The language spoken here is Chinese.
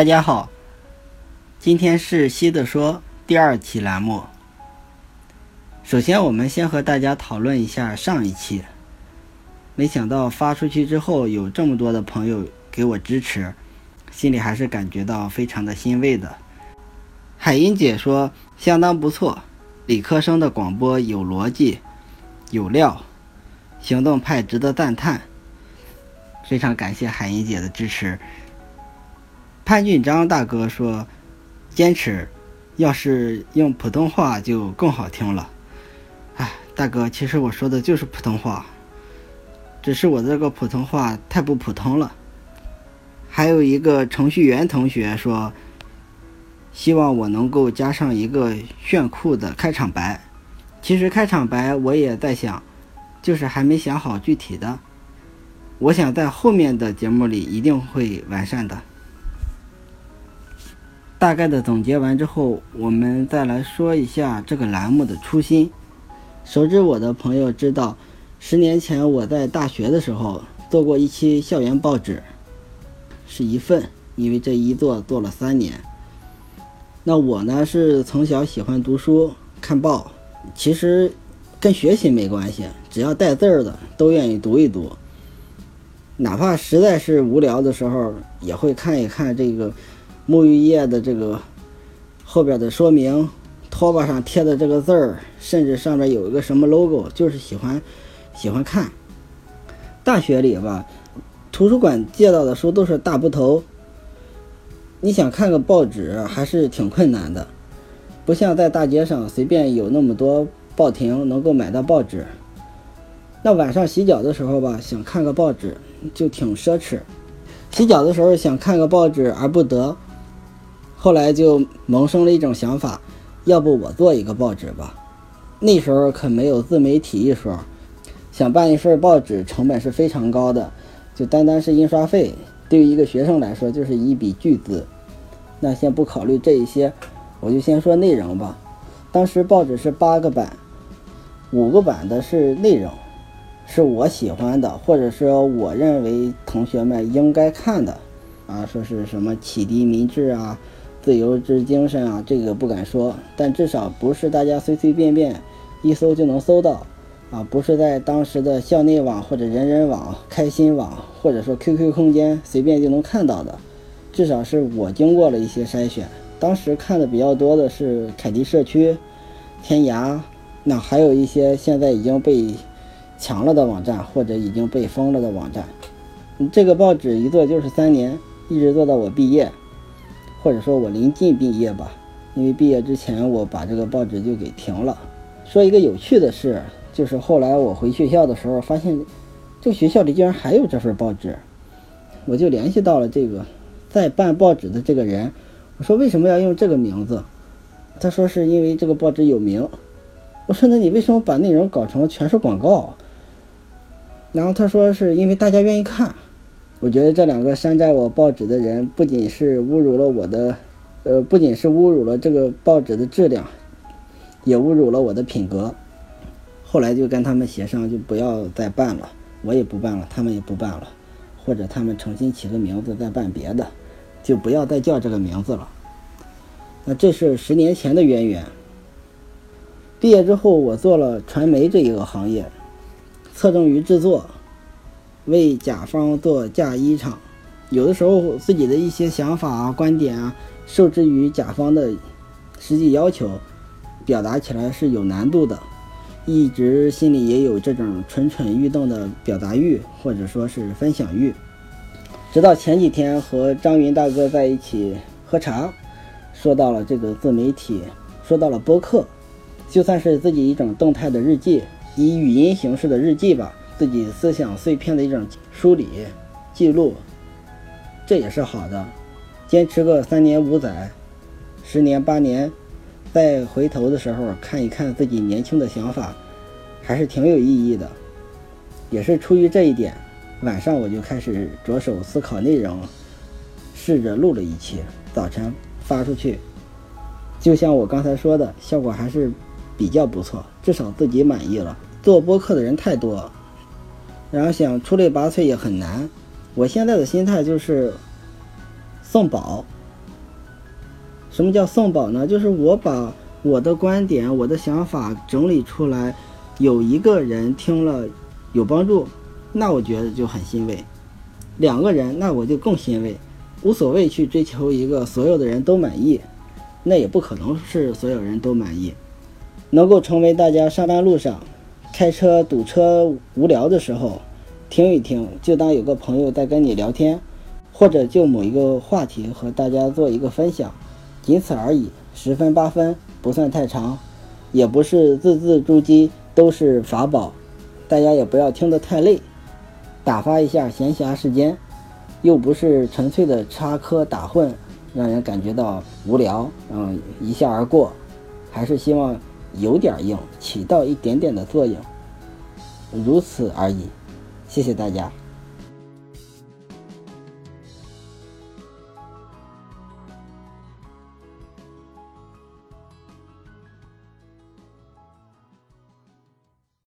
大家好，今天是西的说第二期栏目。首先，我们先和大家讨论一下上一期。没想到发出去之后，有这么多的朋友给我支持，心里还是感觉到非常的欣慰的。海英姐说相当不错，理科生的广播有逻辑、有料，行动派值得赞叹。非常感谢海英姐的支持。潘俊章大哥说：“坚持，要是用普通话就更好听了。”哎，大哥，其实我说的就是普通话，只是我这个普通话太不普通了。还有一个程序员同学说：“希望我能够加上一个炫酷的开场白。”其实开场白我也在想，就是还没想好具体的。我想在后面的节目里一定会完善的。大概的总结完之后，我们再来说一下这个栏目的初心。熟知我的朋友知道，十年前我在大学的时候做过一期校园报纸，是一份，因为这一做做了三年。那我呢是从小喜欢读书看报，其实跟学习没关系，只要带字儿的都愿意读一读。哪怕实在是无聊的时候，也会看一看这个。沐浴液的这个后边的说明，拖把上贴的这个字儿，甚至上面有一个什么 logo，就是喜欢喜欢看。大学里吧，图书馆借到的书都是大部头，你想看个报纸还是挺困难的，不像在大街上随便有那么多报亭能够买到报纸。那晚上洗脚的时候吧，想看个报纸就挺奢侈，洗脚的时候想看个报纸而不得。后来就萌生了一种想法，要不我做一个报纸吧？那时候可没有自媒体一说，想办一份报纸成本是非常高的，就单单是印刷费，对于一个学生来说就是一笔巨资。那先不考虑这一些，我就先说内容吧。当时报纸是八个版，五个版的是内容，是我喜欢的，或者说我认为同学们应该看的，啊，说是什么启迪民智啊。自由之精神啊，这个不敢说，但至少不是大家随随便便一搜就能搜到啊，不是在当时的校内网或者人人网、开心网或者说 QQ 空间随便就能看到的。至少是我经过了一些筛选，当时看的比较多的是凯迪社区、天涯，那还有一些现在已经被抢了的网站或者已经被封了的网站。这个报纸一做就是三年，一直做到我毕业。或者说我临近毕业吧，因为毕业之前我把这个报纸就给停了。说一个有趣的事，就是后来我回学校的时候，发现这个学校里竟然还有这份报纸，我就联系到了这个在办报纸的这个人，我说为什么要用这个名字？他说是因为这个报纸有名。我说那你为什么把内容搞成全是广告？然后他说是因为大家愿意看。我觉得这两个山寨我报纸的人，不仅是侮辱了我的，呃，不仅是侮辱了这个报纸的质量，也侮辱了我的品格。后来就跟他们协商，就不要再办了，我也不办了，他们也不办了，或者他们重新起个名字再办别的，就不要再叫这个名字了。那这是十年前的渊源。毕业之后，我做了传媒这一个行业，侧重于制作。为甲方做嫁衣裳，有的时候自己的一些想法啊、观点啊，受制于甲方的实际要求，表达起来是有难度的。一直心里也有这种蠢蠢欲动的表达欲，或者说是分享欲。直到前几天和张云大哥在一起喝茶，说到了这个自媒体，说到了播客，就算是自己一种动态的日记，以语音形式的日记吧。自己思想碎片的一种梳理、记录，这也是好的。坚持个三年五载、十年八年，再回头的时候看一看自己年轻的想法，还是挺有意义的。也是出于这一点，晚上我就开始着手思考内容，试着录了一期，早晨发出去。就像我刚才说的，效果还是比较不错，至少自己满意了。做播客的人太多。然后想出类拔萃也很难，我现在的心态就是送宝，什么叫送宝呢？就是我把我的观点、我的想法整理出来，有一个人听了有帮助，那我觉得就很欣慰。两个人，那我就更欣慰。无所谓去追求一个所有的人都满意，那也不可能是所有人都满意。能够成为大家上班路上开车堵车无聊的时候听一听，就当有个朋友在跟你聊天，或者就某一个话题和大家做一个分享，仅此而已。十分八分不算太长，也不是字字珠玑都是法宝，大家也不要听得太累，打发一下闲暇时间。又不是纯粹的插科打诨，让人感觉到无聊，嗯，一笑而过，还是希望有点硬，起到一点点的作用，如此而已。谢谢大家。